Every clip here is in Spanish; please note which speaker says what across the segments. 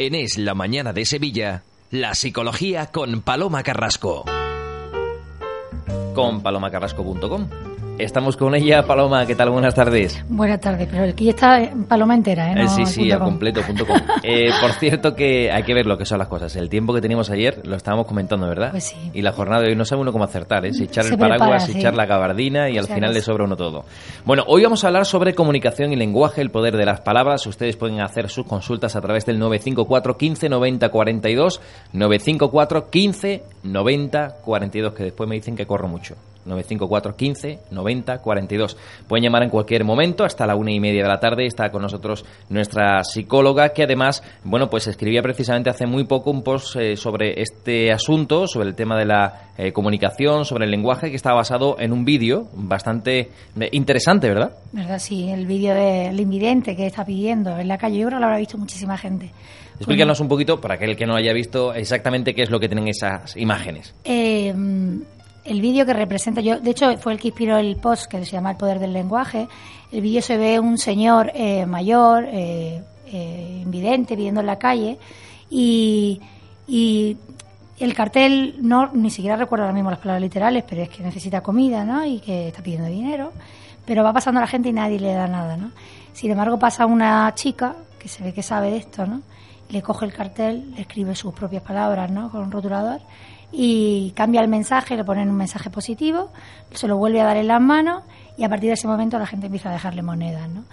Speaker 1: En Es la Mañana de Sevilla, la psicología con Paloma Carrasco.
Speaker 2: Con palomacarrasco.com. Estamos con ella, Paloma. ¿Qué tal? Buenas tardes.
Speaker 3: Buenas tardes, pero que está en Paloma entera, ¿eh? No
Speaker 2: sí, sí, a
Speaker 3: punto com.
Speaker 2: completo. punto com. Eh, por cierto, que hay que ver lo que son las cosas. El tiempo que teníamos ayer lo estábamos comentando, ¿verdad?
Speaker 3: Pues sí.
Speaker 2: Y la jornada de hoy no sabe uno cómo acertar, ¿eh? Si echar
Speaker 3: Se
Speaker 2: el paraguas, si
Speaker 3: sí.
Speaker 2: echar la gabardina y al final le sobra uno todo. Bueno, hoy vamos a hablar sobre comunicación y lenguaje, el poder de las palabras. Ustedes pueden hacer sus consultas a través del 954 15 90 42, 954 15 90 42, que después me dicen que corro mucho. 954 15 90 42. Pueden llamar en cualquier momento, hasta la una y media de la tarde. Está con nosotros nuestra psicóloga, que además, bueno, pues escribía precisamente hace muy poco un post eh, sobre este asunto, sobre el tema de la eh, comunicación, sobre el lenguaje, que está basado en un vídeo bastante eh, interesante, ¿verdad?
Speaker 3: ¿Verdad? Sí, el vídeo del invidente que está pidiendo en la calle, yo creo que lo habrá visto muchísima gente.
Speaker 2: Explícanos un poquito, para aquel que no lo haya visto, exactamente qué es lo que tienen esas imágenes.
Speaker 3: Eh, el vídeo que representa, yo de hecho fue el que inspiró el post que se llama El poder del lenguaje. El vídeo se ve un señor eh, mayor, eh, eh, invidente, pidiendo en la calle y, y el cartel no ni siquiera recuerdo ahora mismo las palabras literales, pero es que necesita comida, ¿no? Y que está pidiendo dinero, pero va pasando la gente y nadie le da nada, ¿no? Sin embargo pasa una chica que se ve que sabe de esto, ¿no? Le coge el cartel, le escribe sus propias palabras, ¿no? Con un rotulador y cambia el mensaje, le ponen un mensaje positivo, se lo vuelve a dar en las manos y a partir de ese momento la gente empieza a dejarle monedas, ¿no?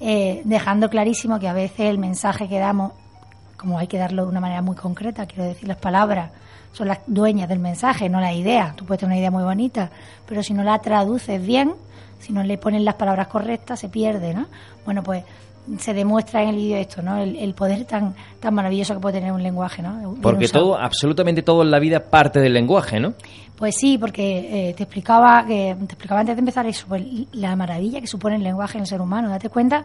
Speaker 3: Eh, dejando clarísimo que a veces el mensaje que damos, como hay que darlo de una manera muy concreta, quiero decir, las palabras son las dueñas del mensaje, no la idea. Tú puedes tener una idea muy bonita, pero si no la traduces bien, si no le ponen las palabras correctas, se pierde, ¿no? Bueno, pues se demuestra en el vídeo esto, ¿no? El, el poder tan tan maravilloso que puede tener un lenguaje, ¿no?
Speaker 2: Porque todo, absolutamente todo en la vida parte del lenguaje, ¿no?
Speaker 3: Pues sí, porque eh, te explicaba que te explicaba antes de empezar eso, pues, la maravilla que supone el lenguaje en el ser humano. Date cuenta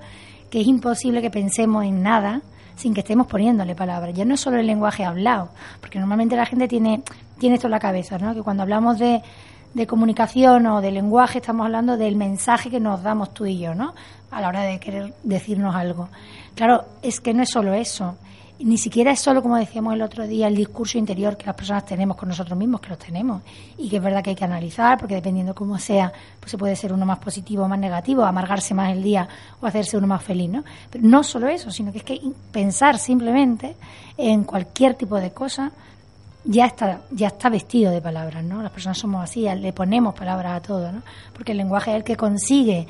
Speaker 3: que es imposible que pensemos en nada sin que estemos poniéndole palabras. Ya no es solo el lenguaje hablado, porque normalmente la gente tiene tiene esto en la cabeza, ¿no? Que cuando hablamos de de comunicación o de lenguaje estamos hablando del mensaje que nos damos tú y yo, ¿no? A la hora de querer decirnos algo. Claro, es que no es solo eso. Ni siquiera es solo, como decíamos el otro día, el discurso interior que las personas tenemos con nosotros mismos, que los tenemos, y que es verdad que hay que analizar, porque dependiendo cómo sea, pues se puede ser uno más positivo o más negativo, amargarse más el día o hacerse uno más feliz, ¿no? Pero no solo eso, sino que es que pensar simplemente en cualquier tipo de cosa ya está ya está vestido de palabras, ¿no? Las personas somos así, le ponemos palabras a todo, ¿no? Porque el lenguaje es el que consigue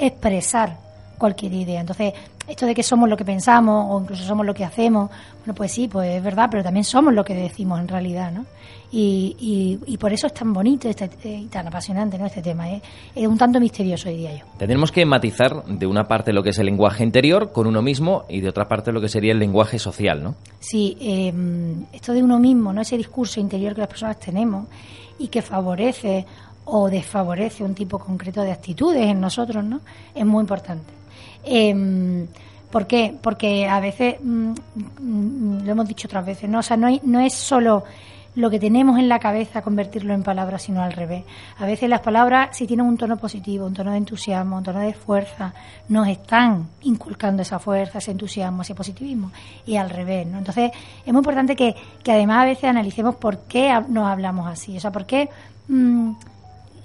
Speaker 3: expresar cualquier idea. Entonces, esto de que somos lo que pensamos o incluso somos lo que hacemos, bueno, pues sí, pues es verdad, pero también somos lo que decimos en realidad, ¿no? Y, y, y por eso es tan bonito este, y tan apasionante, ¿no? Este tema, ¿eh? es un tanto misterioso, diría yo.
Speaker 2: Tendremos que matizar de una parte lo que es el lenguaje interior con uno mismo y de otra parte lo que sería el lenguaje social, ¿no?
Speaker 3: Sí, eh, esto de uno mismo, ¿no? Ese discurso interior que las personas tenemos y que favorece o desfavorece un tipo concreto de actitudes en nosotros, ¿no? Es muy importante. Eh, ¿Por qué? Porque a veces, mm, mm, lo hemos dicho otras veces, ¿no? O sea, no, es solo lo que tenemos en la cabeza convertirlo en palabras, sino al revés. A veces las palabras, si tienen un tono positivo, un tono de entusiasmo, un tono de fuerza, nos están inculcando esa fuerza, ese entusiasmo, ese positivismo, y al revés, ¿no? Entonces, es muy importante que, que además a veces analicemos por qué nos hablamos así, o sea, por qué... mm,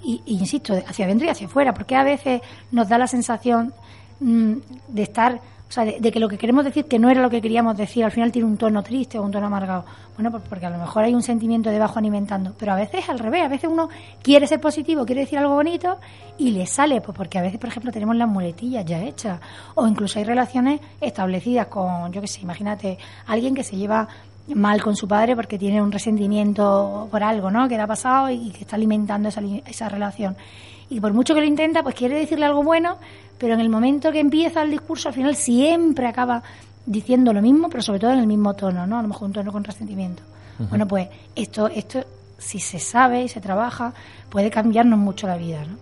Speaker 3: y, insisto, hacia adentro y hacia afuera, porque a veces nos da la sensación mm, de estar, o sea, de, de que lo que queremos decir que no era lo que queríamos decir, al final tiene un tono triste o un tono amargado. Bueno, pues porque a lo mejor hay un sentimiento debajo alimentando, pero a veces es al revés, a veces uno quiere ser positivo, quiere decir algo bonito y le sale, pues porque a veces, por ejemplo, tenemos las muletillas ya hechas, o incluso hay relaciones establecidas con, yo qué sé, imagínate, alguien que se lleva mal con su padre porque tiene un resentimiento por algo, ¿no? Que le ha pasado y que está alimentando esa, esa relación. Y por mucho que lo intenta, pues quiere decirle algo bueno, pero en el momento que empieza el discurso, al final siempre acaba diciendo lo mismo, pero sobre todo en el mismo tono, ¿no? A lo mejor un tono con resentimiento. Bueno, pues esto, esto, si se sabe y se trabaja, puede cambiarnos mucho la vida, ¿no?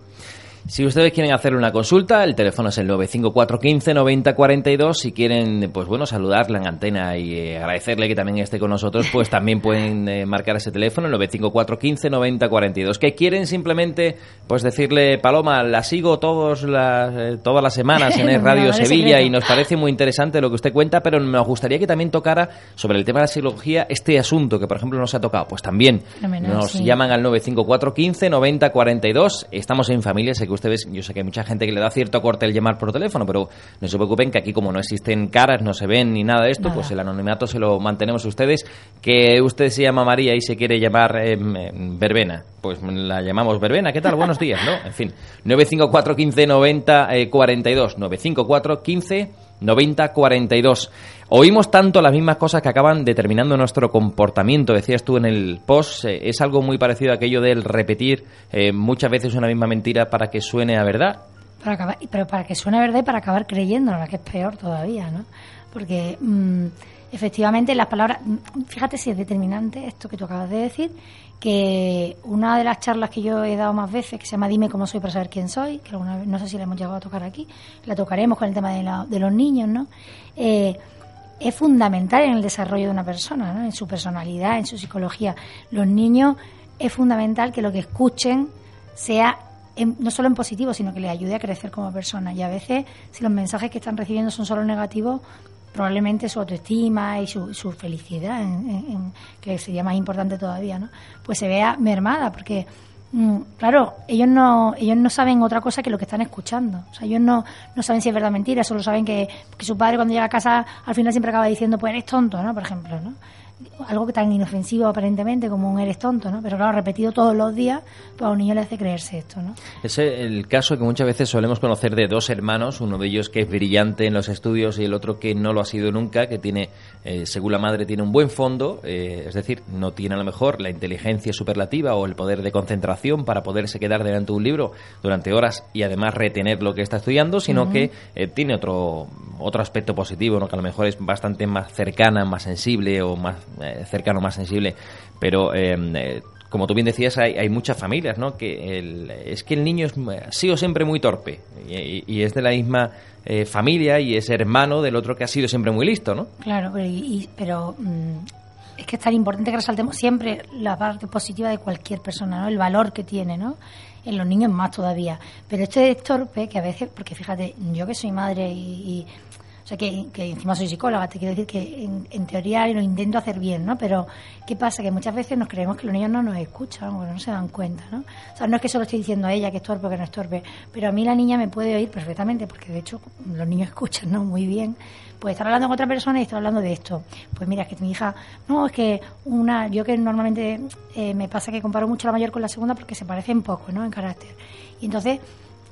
Speaker 2: Si ustedes quieren hacer una consulta, el teléfono es el 954 15 90 42. Si quieren, pues bueno, saludarle en antena y eh, agradecerle que también esté con nosotros, pues también pueden eh, marcar ese teléfono, el 954 15 90 42. Que quieren simplemente, pues decirle, Paloma, la sigo todos las, eh, todas las semanas en el Radio Sevilla y nos parece muy interesante lo que usted cuenta, pero nos gustaría que también tocara sobre el tema de la psicología este asunto que, por ejemplo, nos ha tocado. Pues también nos llaman al 954 15 90 42. Estamos en familia, que ustedes, yo sé que hay mucha gente que le da cierto corte el llamar por teléfono, pero no se preocupen que aquí como no existen caras, no se ven ni nada de esto, pues el anonimato se lo mantenemos ustedes. Que usted se llama María y se quiere llamar em, Verbena, pues la llamamos Verbena. ¿Qué tal? Buenos días, ¿no? En fin, 954 15 90 42. 954 15 90 42. Oímos tanto las mismas cosas que acaban determinando nuestro comportamiento. Decías tú en el post, eh, es algo muy parecido a aquello del repetir eh, muchas veces una misma mentira para que suene a verdad.
Speaker 3: Para pero para que suene a verdad y para acabar creyéndola, que es peor todavía, ¿no? Porque mm, efectivamente las palabras, mm, fíjate si es determinante esto que tú acabas de decir, que una de las charlas que yo he dado más veces, que se llama Dime cómo soy para saber quién soy, que alguna vez, no sé si la hemos llegado a tocar aquí, la tocaremos con el tema de, de los niños, ¿no? Eh, es fundamental en el desarrollo de una persona, ¿no? en su personalidad, en su psicología. Los niños es fundamental que lo que escuchen sea no solo en positivo, sino que les ayude a crecer como persona. Y a veces, si los mensajes que están recibiendo son solo negativos, probablemente su autoestima y su, su felicidad, que sería más importante todavía, ¿no? pues se vea mermada, porque claro, ellos no, ellos no saben otra cosa que lo que están escuchando. O sea, ellos no, no saben si es verdad o mentira, solo saben que, que su padre cuando llega a casa al final siempre acaba diciendo, pues eres tonto, ¿no? Por ejemplo, ¿no? Algo que tan inofensivo aparentemente como un eres tonto, ¿no? Pero claro, repetido todos los días, pues a un niño le hace creerse esto, ¿no?
Speaker 2: Es el caso que muchas veces solemos conocer de dos hermanos, uno de ellos que es brillante en los estudios y el otro que no lo ha sido nunca, que tiene, eh, según la madre, tiene un buen fondo, eh, es decir, no tiene a lo mejor la inteligencia superlativa o el poder de concentración para poderse quedar delante de un libro durante horas y además retener lo que está estudiando, sino que eh, tiene otro, otro aspecto positivo, ¿no? Que a lo mejor es bastante más cercana, más sensible o más eh, cercano, más sensible. Pero em, eh, como tú bien decías, hay, hay muchas familias, ¿no? Que el, es que el niño es, ha sido siempre muy torpe y, es de la misma eh, familia y es hermano del otro que ha sido siempre muy listo, ¿no?
Speaker 3: Claro, pero, pero mm, es que es tan importante que resaltemos siempre la parte positiva de cualquier persona, ¿no? El valor que tiene, ¿no? En los niños más todavía. Pero este es torpe que a veces, porque fíjate, yo que soy madre y o sea, que, encima soy psicóloga, te quiero decir que en, teoría lo intento hacer bien, ¿no? Pero, ¿qué pasa? Que muchas veces nos creemos que los niños no nos escuchan o no se dan cuenta, ¿no? O sea, no es que solo estoy diciendo a ella que es torpe o que no es torpe, pero a mí la niña me puede oír perfectamente, porque de hecho los niños escuchan, ¿no? Muy bien. Pues estar hablando con otra persona y estar hablando de esto. Pues mira, es que mi hija, no, es que una, yo que normalmente eh, me pasa que comparo mucho la mayor con la segunda porque se parecen poco, ¿no? En carácter. Y entonces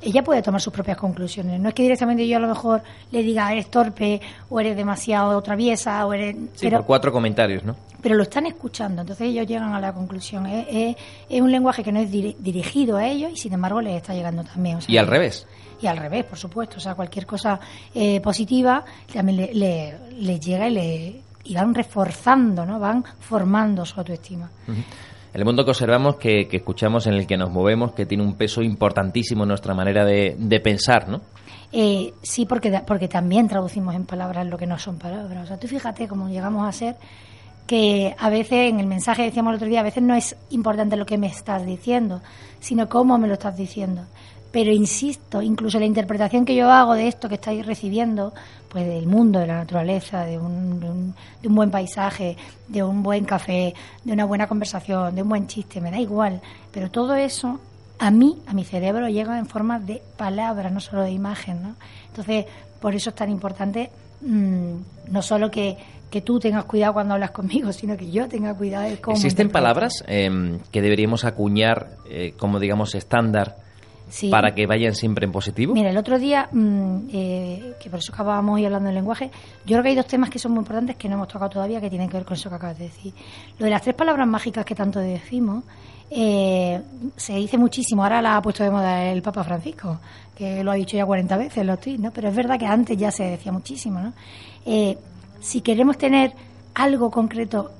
Speaker 3: ella puede tomar sus propias conclusiones. No es que directamente yo a lo mejor le diga eres torpe o eres demasiado traviesa o eres...
Speaker 2: Sí, por cuatro comentarios, ¿no?
Speaker 3: Pero lo están escuchando, entonces ellos llegan a la conclusión. Es, un lenguaje que no es dirigido a ellos y sin embargo les está llegando también.
Speaker 2: y al revés.
Speaker 3: Y al revés, por supuesto. O sea, cualquier cosa eh, positiva también le, llega y le y van reforzando, ¿no? Van formando su autoestima
Speaker 2: el mundo que observamos, que, escuchamos, en el que nos movemos, que tiene un peso importantísimo en nuestra manera de, pensar, ¿no?
Speaker 3: Eh, sí, porque, porque también traducimos en palabras lo que no son palabras. O sea, tú fíjate cómo llegamos a ser que a veces, en el mensaje decíamos el otro día, a veces no es importante lo que me estás diciendo, sino cómo me lo estás diciendo. Pero insisto, incluso la interpretación que yo hago de esto que estáis recibiendo, pues del mundo, de la naturaleza, de un, de un, buen paisaje, de un buen café, de una buena conversación, de un buen chiste, me da igual. Pero todo eso a mí, a mi cerebro, llega en forma de palabras, no solo de imagen. ¿no? Entonces, por eso es tan importante mm, no solo que, que tú tengas cuidado cuando hablas conmigo, sino que yo tenga cuidado de cómo...
Speaker 2: ¿Existen palabras em, que deberíamos acuñar eh, como, digamos, estándar para que vayan siempre en positivo?
Speaker 3: Mira, el otro día, mm, eh, que por eso acabábamos hoy hablando del lenguaje, yo creo que hay dos temas que son muy importantes que no hemos tocado todavía que tienen que ver con eso que acabas de decir. Lo de las tres palabras mágicas que tanto decimos, eh, se dice muchísimo, ahora la ha puesto de moda el Papa Francisco, que lo ha dicho ya 40 veces los tweets, ¿no? Pero es verdad que antes ya se decía muchísimo, ¿no? Eh, si queremos tener algo concreto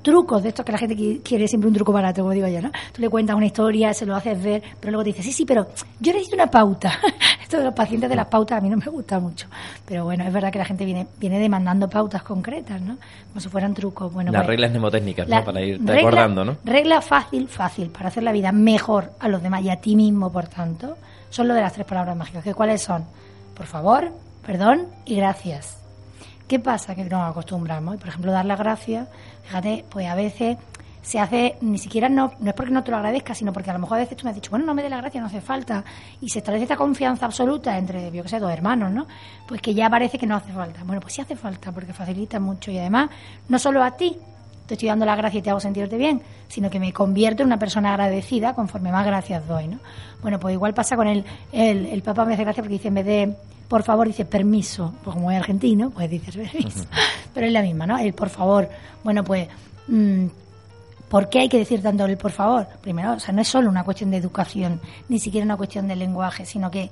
Speaker 3: trucos de estos que la gente quiere siempre un truco barato, como digo yo, ¿no? Tú le cuentas una historia, se lo haces ver, pero luego te dices, sí, sí, pero yo necesito una pauta. Esto de los pacientes de las pautas a mí no me gusta mucho. Pero bueno, es verdad que la gente viene, viene demandando pautas concretas, ¿no? Como si fueran trucos. Bueno,
Speaker 2: las
Speaker 3: pues,
Speaker 2: reglas mnemotécnicas, ¿no? Para ir recordando, ¿no?
Speaker 3: Regla fácil, fácil, para hacer la vida mejor a los demás y a ti mismo, por tanto, son lo de las tres palabras mágicas. ¿Que ¿Cuáles son? Por favor, perdón y gracias. ¿Qué pasa? Que nos acostumbramos. Por ejemplo, dar las gracias, fíjate, pues a veces se hace, ni siquiera no, no es porque no te lo agradezca, sino porque a lo mejor a veces tú me has dicho, bueno, no me dé la gracia, no hace falta. Y se establece esta confianza absoluta entre, yo que sé, dos hermanos, ¿no? Pues que ya parece que no hace falta. Bueno, pues sí hace falta, porque facilita mucho. Y además, no solo a ti, te estoy dando la gracia y te hago sentirte bien, sino que me convierto en una persona agradecida conforme más gracias doy, ¿no? Bueno, pues igual pasa con el, el, el Papa me hace gracia porque dice, en vez de por favor dice permiso, pues como es argentino, pues dices permiso, pero es la misma, ¿no? El por favor, bueno, pues, mm, ¿por qué hay que decir tanto el por favor? Primero, o sea, no es solo una cuestión de educación, ni siquiera una cuestión de lenguaje, sino que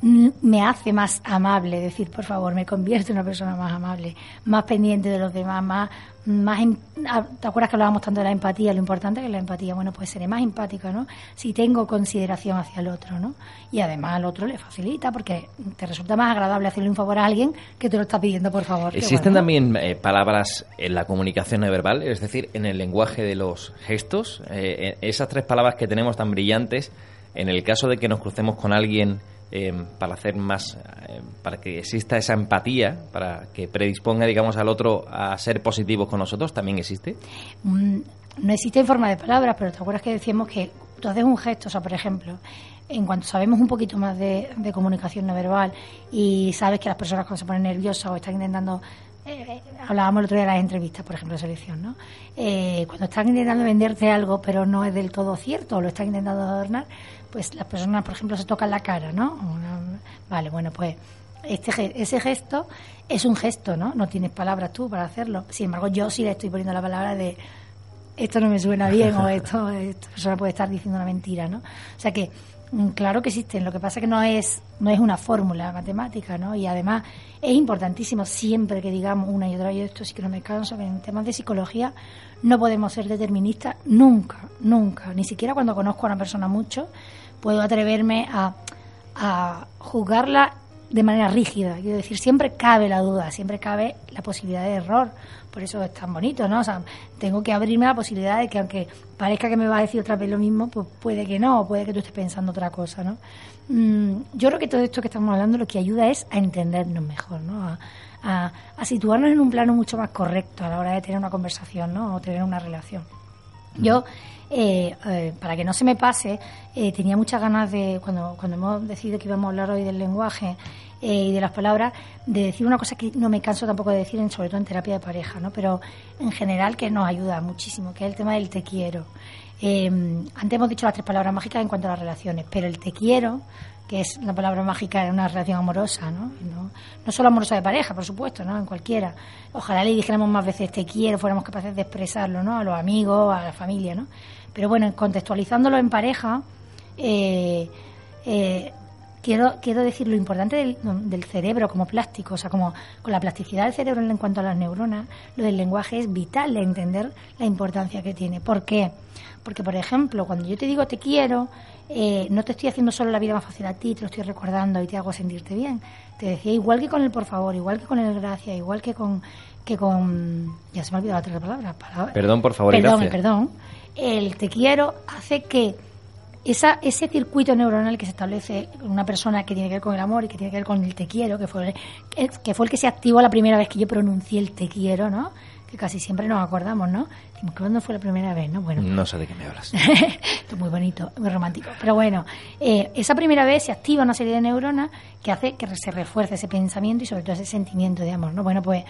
Speaker 3: me hace más amable, decir, por favor, me convierte en una persona más amable, más pendiente de los demás, más, más em, ah, ¿te acuerdas que hablábamos tanto de la empatía? Lo importante que es la empatía, bueno, pues seré más empática, ¿no? Si tengo consideración hacia el otro, ¿no? Y además al otro le facilita porque te resulta más agradable hacerle un favor a alguien que te lo está pidiendo por favor.
Speaker 2: ¿Existen también eh, palabras en la comunicación no verbal, es decir, en el lenguaje de los gestos? Eh, eh, esas tres palabras que tenemos tan brillantes, en el caso de que nos crucemos con alguien eh, para hacer más, eh, para que exista esa empatía, para que predisponga, digamos, al otro a ser positivos con nosotros, también existe?
Speaker 3: Mm, no existe en forma de palabras, pero te acuerdas que decíamos que tú haces un gesto, o sea, por ejemplo, en cuanto sabemos un poquito más de, comunicación no verbal y sabes que las personas cuando se ponen nerviosas o están intentando eh, hablábamos el otro día de las entrevistas, por ejemplo, de selección, ¿no? cuando están intentando venderte algo, pero no es del todo cierto, o lo están intentando adornar, pues las personas, por ejemplo, se tocan la cara, ¿no? vale, bueno, pues este, ese gesto es un gesto, ¿no? No tienes palabras tú para hacerlo. Sin embargo, yo sí le estoy poniendo la palabra de esto no me suena bien o esto, esta persona puede estar diciendo una mentira, ¿no? O sea que mm, claro que existen, lo que pasa es que no es no es una fórmula matemática, ¿no? Y además es importantísimo siempre que digamos una y otra vez esto sí que no me canso que en temas de psicología no podemos ser deterministas nunca, nunca, ni siquiera cuando conozco a una persona mucho puedo atreverme a, a juzgarla de manera rígida. Quiero decir, siempre cabe la duda, siempre cabe la posibilidad de error. Por eso es tan bonito, ¿no? O sea, tengo que abrirme a la posibilidad de que aunque parezca que me va a decir otra vez lo mismo, pues puede que no, puede que tú estés pensando otra cosa, ¿no? Mm, yo creo que todo esto que estamos hablando lo que ayuda es a entendernos mejor, ¿no? A, a, situarnos en un plano mucho más correcto a la hora de tener una conversación, ¿no? O tener una relación. Yo eh, eh, para que no se me pase, eh, tenía muchas ganas de, cuando, cuando hemos decidido que íbamos a hablar hoy del lenguaje y de las palabras, de decir una cosa que no me canso tampoco de decir, sobre todo en terapia de pareja, ¿no? pero en general que nos ayuda muchísimo, que es el tema del te quiero. antes hemos dicho las tres palabras mágicas en cuanto a las relaciones, pero el te quiero que es la palabra mágica en una relación amorosa, ¿no? ¿no? No solo amorosa de pareja, por supuesto, ¿no? En cualquiera. Ojalá le dijéramos más veces te quiero, fuéramos capaces de expresarlo, ¿no? A los amigos, a la familia, ¿no? Pero bueno, contextualizándolo en pareja, eh, eh, quiero, quiero decir lo importante del, del, cerebro como plástico, o sea, como con la plasticidad del cerebro en cuanto a las neuronas, lo del lenguaje es vital de entender la importancia que tiene. ¿Por qué? Porque, por ejemplo, cuando yo te digo te quiero, eh, no te estoy haciendo solo la vida más fácil a ti, te lo estoy recordando y te hago sentirte bien. Te decía, igual que con el por favor, igual que con el gracias, igual que con... Que con ya se me ha olvidado la tercera palabra.
Speaker 2: Perdón, por favor,
Speaker 3: perdón,
Speaker 2: gracias.
Speaker 3: Perdón, El te quiero hace que esa, ese circuito neuronal que se establece en una persona que tiene que ver con el amor y que tiene que ver con el te quiero, que fue que fue el que se activó la primera vez que yo pronuncié el te quiero, ¿no? que casi siempre nos acordamos, ¿no? ¿Cuándo fue la primera vez? No, bueno.
Speaker 2: No sé de qué me hablas.
Speaker 3: Esto es muy bonito, muy romántico. Pero bueno, eh, esa primera vez se activa una serie de neuronas que hace que se refuerce ese pensamiento y sobre todo ese sentimiento de amor, ¿no? Bueno, pues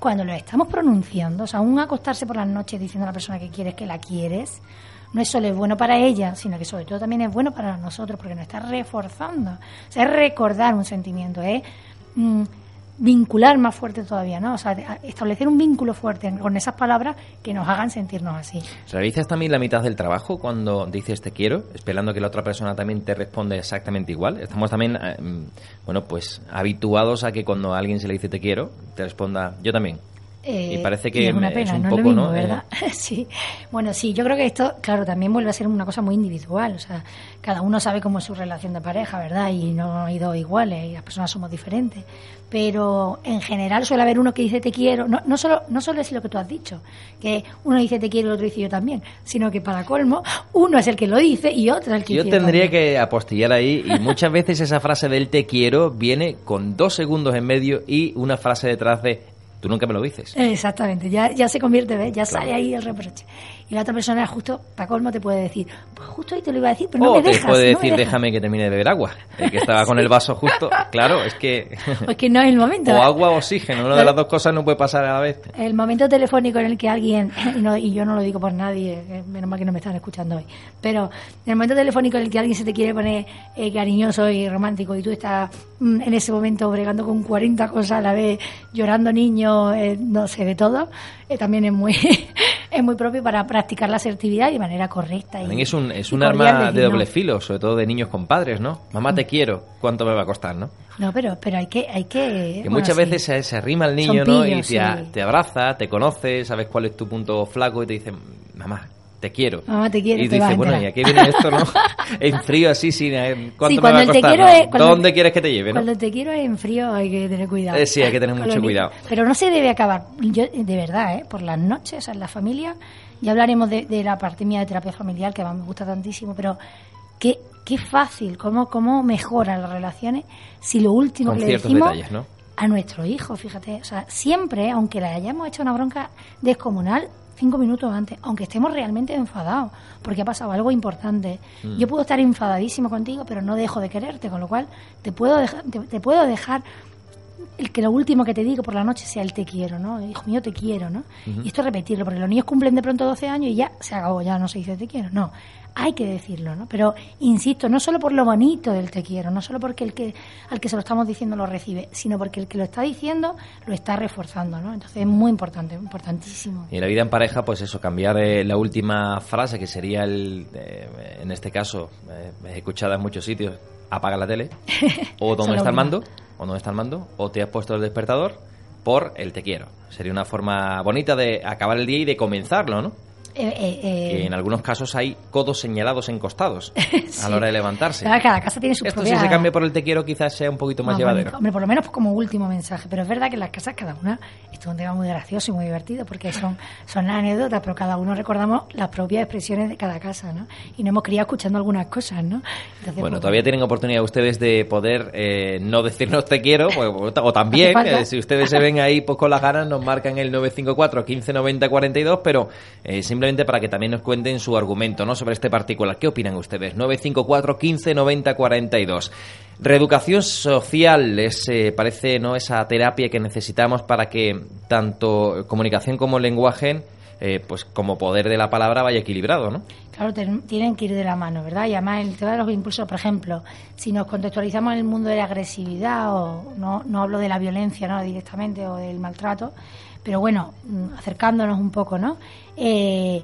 Speaker 3: cuando lo estamos pronunciando, o sea, aún acostarse por las noches diciendo a la persona que quieres que la quieres, no es solo es bueno para ella, sino que sobre todo también es bueno para nosotros porque nos está reforzando. O sea, es recordar un sentimiento, es... Mm, vincular más fuerte todavía, ¿no? O sea, establecer un vínculo fuerte con esas palabras que nos hagan sentirnos así.
Speaker 2: ¿Realizas también la mitad del trabajo cuando dices te quiero, esperando que la otra persona también te responda exactamente igual? Estamos también, eh, mm, bueno, pues habituados a que cuando a alguien se le dice te quiero, te responda yo también.
Speaker 3: Eh,
Speaker 2: y parece que
Speaker 3: es una pena,
Speaker 2: un
Speaker 3: no
Speaker 2: poco,
Speaker 3: es lo mismo,
Speaker 2: ¿no?
Speaker 3: ¿verdad? sí. Bueno, sí, yo creo que esto, claro, también vuelve a ser una cosa muy individual. O sea, cada uno sabe cómo es su relación de pareja, ¿verdad? Y no ha ido iguales y las personas somos diferentes. Pero en general suele haber uno que dice te quiero. No, no, solo, no solo es lo que tú has dicho, que uno dice te quiero y el otro dice yo también, sino que para colmo, uno es el que lo dice y otro es el que
Speaker 2: Yo
Speaker 3: dice
Speaker 2: tendría
Speaker 3: también.
Speaker 2: que apostillar ahí y muchas veces esa frase del te quiero viene con dos segundos en medio y una frase detrás de tú nunca me lo dices.
Speaker 3: Exactamente, ya, ya se convierte, ¿ves? Ya sale ahí el reproche. Y la otra persona, justo, para colmo, te puede decir, pues justo ahí te lo iba a decir, pero no
Speaker 2: o
Speaker 3: me
Speaker 2: te
Speaker 3: dejas.
Speaker 2: puede
Speaker 3: no
Speaker 2: decir
Speaker 3: dejas".
Speaker 2: déjame que termine de beber agua, el que estaba con el vaso justo. Claro, es que
Speaker 3: Pues que no es el momento.
Speaker 2: o agua o oxígeno, una de las dos cosas no puede pasar a la vez.
Speaker 3: El momento telefónico en el que alguien, y, no- y yo no lo digo por nadie, eh, menos mal que no me están escuchando hoy, pero el momento telefónico en el que alguien se te quiere poner eh, cariñoso y romántico y tú estás mm, en ese momento bregando con 40 cosas a la vez, llorando niños, eh, no sé, de todo, eh, también es muy, es muy propio para practicar la asertividad y de manera correcta. Y,
Speaker 2: También es un, es
Speaker 3: y
Speaker 2: un arma de
Speaker 3: no.
Speaker 2: doble filo, sobre todo de niños con padres, ¿no? Mamá te quiero, ¿cuánto me va a costar, no?
Speaker 3: No, pero, pero hay que... Hay que,
Speaker 2: Que
Speaker 3: bueno,
Speaker 2: muchas
Speaker 3: sí.
Speaker 2: veces se, se arrima el niño, ¿no? Y
Speaker 3: sí.
Speaker 2: te abraza, te conoce, sabes cuál es tu punto flaco y te dice, mamá, te quiero.
Speaker 3: Mamá, te quiero,
Speaker 2: Y
Speaker 3: te vas a
Speaker 2: dices, bueno, ¿y
Speaker 3: enterar".
Speaker 2: a qué viene esto, no? en frío así, sin... eh, ¿Cuánto
Speaker 3: Sí,
Speaker 2: me
Speaker 3: cuando
Speaker 2: va a costar? no?
Speaker 3: es- cuando-
Speaker 2: ¿Dónde quieres que te lleve, no?
Speaker 3: Cuando te quiero en frío hay que tener cuidado.
Speaker 2: Eh, sí, hay que tener mucho cuidado.
Speaker 3: Pero no se debe acabar, yo de verdad, ¿eh? por las noches, o sea, en la familia, ya hablaremos de, de la parte mía de terapia familiar, que a mí me gusta tantísimo, pero qué, qué fácil, cómo, cómo mejoran las relaciones si lo último
Speaker 2: Con
Speaker 3: que le decimos
Speaker 2: detalles, ¿no?
Speaker 3: a nuestro hijo, fíjate, o sea, siempre, aunque le hayamos hecho una bronca descomunal, cinco minutos antes, aunque estemos realmente enfadados, porque ha pasado algo importante.
Speaker 2: Mm.
Speaker 3: Yo puedo estar enfadadísimo contigo, pero no dejo de quererte, con lo cual te puedo dejar, te, te puedo dejar el que lo último que te digo por la noche sea el te quiero, ¿no? Hijo mío, te quiero, ¿no? Y esto es repetirlo, porque los niños cumplen de pronto 12 años y ya se acabó, ya no se dice te quiero, no. Hay que decirlo, ¿no? Pero insisto, no solo por lo bonito del te quiero, no solo porque el que al que se lo estamos diciendo lo recibe, sino porque el que lo está diciendo lo está reforzando, ¿no? Entonces es muy importante, importantísimo.
Speaker 2: Y en la vida en pareja, pues eso, cambiar eh, la última frase, que sería el, eh, en este caso, eh, he escuchado en muchos sitios, apaga la tele, o dónde está el mando, o dónde está el mando, o te has puesto el despertador por el te quiero. Sería una forma bonita de acabar el día y de comenzarlo, ¿no?
Speaker 3: Eh, eh, eh,
Speaker 2: en algunos casos hay codos señalados encostados a la hora de levantarse.
Speaker 3: cada, cada casa tiene su
Speaker 2: Esto
Speaker 3: propia...
Speaker 2: si se cambia por el te quiero quizás sea un poquito más llevadero.
Speaker 3: Hombre, por lo menos como último mensaje. Pero es verdad que en las casas cada una, esto es un tema muy gracioso y muy divertido porque son, son anécdotas, pero cada uno recordamos las propias expresiones de cada casa, ¿no? Y nos hemos criado escuchando algunas cosas, ¿no? Entonces,
Speaker 2: Bueno,
Speaker 3: pues,
Speaker 2: todavía tienen oportunidad ustedes de poder eh, no decirnos te quiero, pues, o, o también, eh, si ustedes se ven ahí pues, con las ganas, nos marcan el 954 15 90 42, pero eh, simplemente para que también nos cuenten su argumento ¿no? sobre este particular. ¿Qué opinan ustedes? 954 15 90 42. Reeducación social es, eh, parece, no esa terapia que necesitamos para que tanto comunicación como lenguaje, eh, pues como poder de la palabra vaya equilibrado, ¿no?
Speaker 3: Claro, tienen que ir de la mano, ¿verdad? Y además el tema de los impulsos, por ejemplo, si nos contextualizamos en el mundo de la agresividad, o no, no hablo de la violencia ¿no? directamente o del maltrato, pero bueno, acercándonos un poco, ¿no? Eh,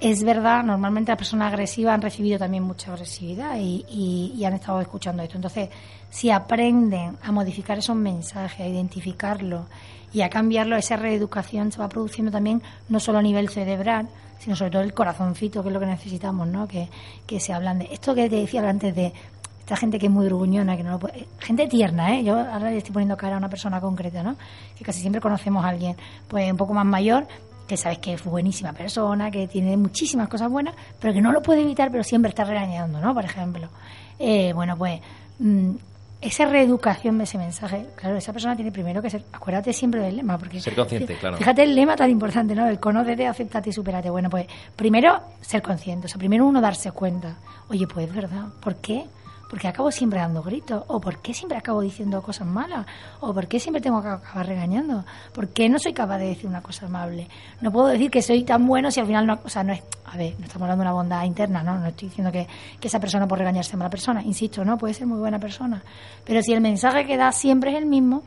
Speaker 3: es verdad, normalmente las personas agresivas han recibido también mucha agresividad y, y- y han estado escuchando esto. Entonces, si aprenden a modificar esos mensajes, a identificarlo y a cambiarlo, esa reeducación se va produciendo también no solo a nivel cerebral, sino sobre todo el corazoncito, que es lo que necesitamos, ¿no? Que, que se hablan de esto que te decía antes de esta gente que es muy gruñona, que no lo puede, gente tierna, ¿eh? Yo ahora le estoy poniendo cara a una persona concreta, ¿no? Que casi siempre conocemos a alguien, pues un poco más mayor, que sabes que es buenísima persona, que tiene muchísimas cosas buenas, pero que no lo puede evitar, pero siempre está regañando, ¿no? Por ejemplo. Eh, bueno, pues mm, esa reeducación de ese mensaje, claro, esa persona tiene primero que ser, acuérdate siempre del lema, porque
Speaker 2: Ser consciente, claro.
Speaker 3: Fíjate el lema tan importante, ¿no? El conócete, acéptate y supérate. Bueno, pues primero ser consciente, o sea, primero uno darse cuenta. Oye, pues es verdad, ¿por qué? Porque acabo siempre dando gritos, o por qué siempre acabo diciendo cosas malas, o por qué siempre tengo que acabar regañando, por qué no soy capaz de decir una cosa amable. No puedo decir que soy tan bueno si al final no, o sea, no es, a ver, no estamos hablando de una bondad interna, ¿no? No estoy diciendo que, que esa persona por regañarse es mala persona, insisto, no, puede ser muy buena persona. Pero si el mensaje que da siempre es el mismo,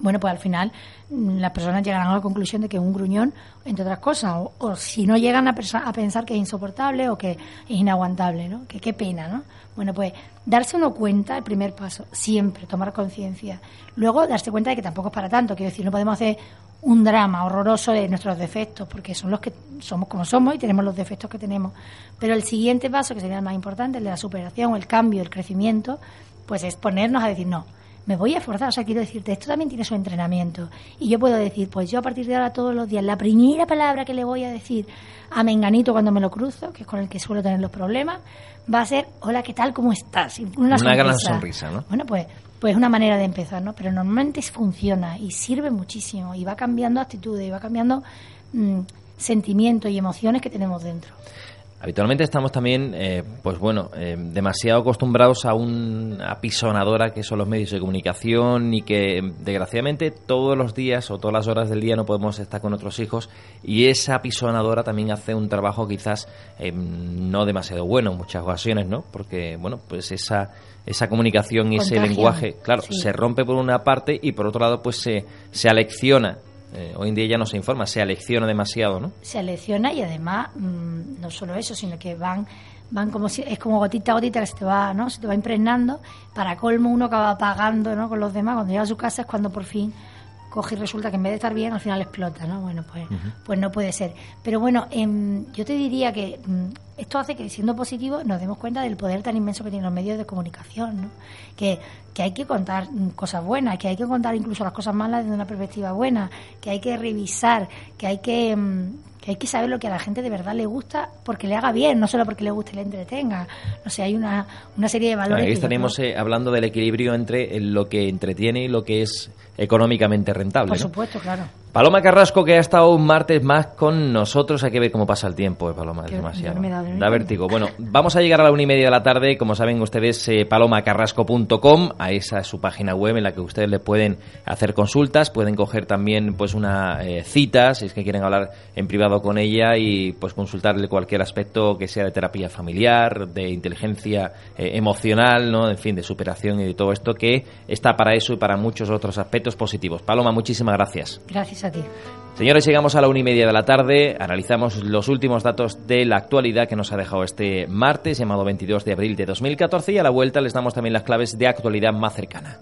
Speaker 3: bueno, pues al final mm, las personas llegarán a la conclusión de que es un gruñón, entre otras cosas, o, o si no llegan a, a pensar que es insoportable o que es inaguantable, ¿no? Que qué pena, ¿no? Bueno, pues darse uno cuenta, el primer paso, siempre tomar conciencia. Luego darse cuenta de que tampoco es para tanto, quiero decir, no podemos hacer un drama horroroso de nuestros defectos, porque son los que somos como somos y tenemos los defectos que tenemos. Pero el siguiente paso, que sería el más importante, el de la superación, el cambio, el crecimiento, pues es ponernos a decir, no, me voy a esforzar. O sea, quiero decirte, esto también tiene su entrenamiento. Y yo puedo decir, pues yo a partir de ahora todos los días, la primera palabra que le voy a decir a Menganito cuando me lo cruzo, que es con el que suelo tener los problemas, va a ser, hola, ¿qué tal? ¿Cómo estás?
Speaker 2: Una, gran sonrisa, ¿no?
Speaker 3: Bueno, pues pues una manera de empezar, ¿no? Pero normalmente funciona y sirve muchísimo y va cambiando actitudes y va cambiando mm, sentimientos y emociones que tenemos dentro.
Speaker 2: Habitualmente estamos también, eh, pues bueno, eh, demasiado acostumbrados a una apisonadora que son los medios de comunicación y que desgraciadamente todos los días o todas las horas del día no podemos estar con nuestros hijos y esa apisonadora también hace un trabajo quizás eh, no demasiado bueno en muchas ocasiones, ¿no? Porque, bueno, pues esa, esa comunicación y ese lenguaje, claro, se rompe por una parte y por otro lado pues se, se alecciona eh, hoy en día ya no se informa, se alecciona demasiado, ¿no?
Speaker 3: Se alecciona y además mm, no solo eso, sino que van van como si, es como gotita a gotita que se te va, ¿no? Se te va impregnando. Para colmo uno acaba pagando, ¿no? Con los demás. Cuando llega a su casa es cuando por fin coge y resulta que en vez de estar bien, al final explota, ¿no? Bueno, pues, pues no puede ser. Pero bueno, em, yo te diría que mm, esto hace que, siendo positivo, nos demos cuenta del poder tan inmenso que tienen los medios de comunicación, ¿no? Que, que hay que contar mm, cosas buenas, que hay que contar incluso las cosas malas desde una perspectiva buena, que hay que revisar, que hay que... Mm, que hay que saber lo que a la gente de verdad le gusta porque le haga bien, no solo porque le guste y le entretenga. No sé, hay una, una serie de valores.
Speaker 2: Ahí estaríamos eh, hablando del equilibrio entre lo que entretiene y lo que es económicamente rentable.
Speaker 3: Por supuesto, claro.
Speaker 2: Paloma Carrasco, que ha estado un martes más con nosotros. Hay que ver cómo pasa el tiempo, eh, Paloma. Es demasiado. Da, vértigo. Bueno, vamos a llegar a la una y media de la tarde. Como saben ustedes, eh, palomacarrasco.com. A esa es su página web en la que ustedes le pueden hacer consultas. Pueden coger también pues una eh, cita, si es que quieren hablar en privado con ella y pues consultarle cualquier aspecto que sea de terapia familiar, de inteligencia eh, emocional, ¿no? En fin, de superación y de todo esto que está para eso y para muchos otros aspectos positivos. Paloma, muchísimas gracias.
Speaker 3: Gracias
Speaker 2: Señores, llegamos a la una y media de la tarde. Analizamos los últimos datos de la actualidad que nos ha dejado este martes, llamado 22 de abril de 2014, y a la vuelta les damos también las claves de actualidad más cercana.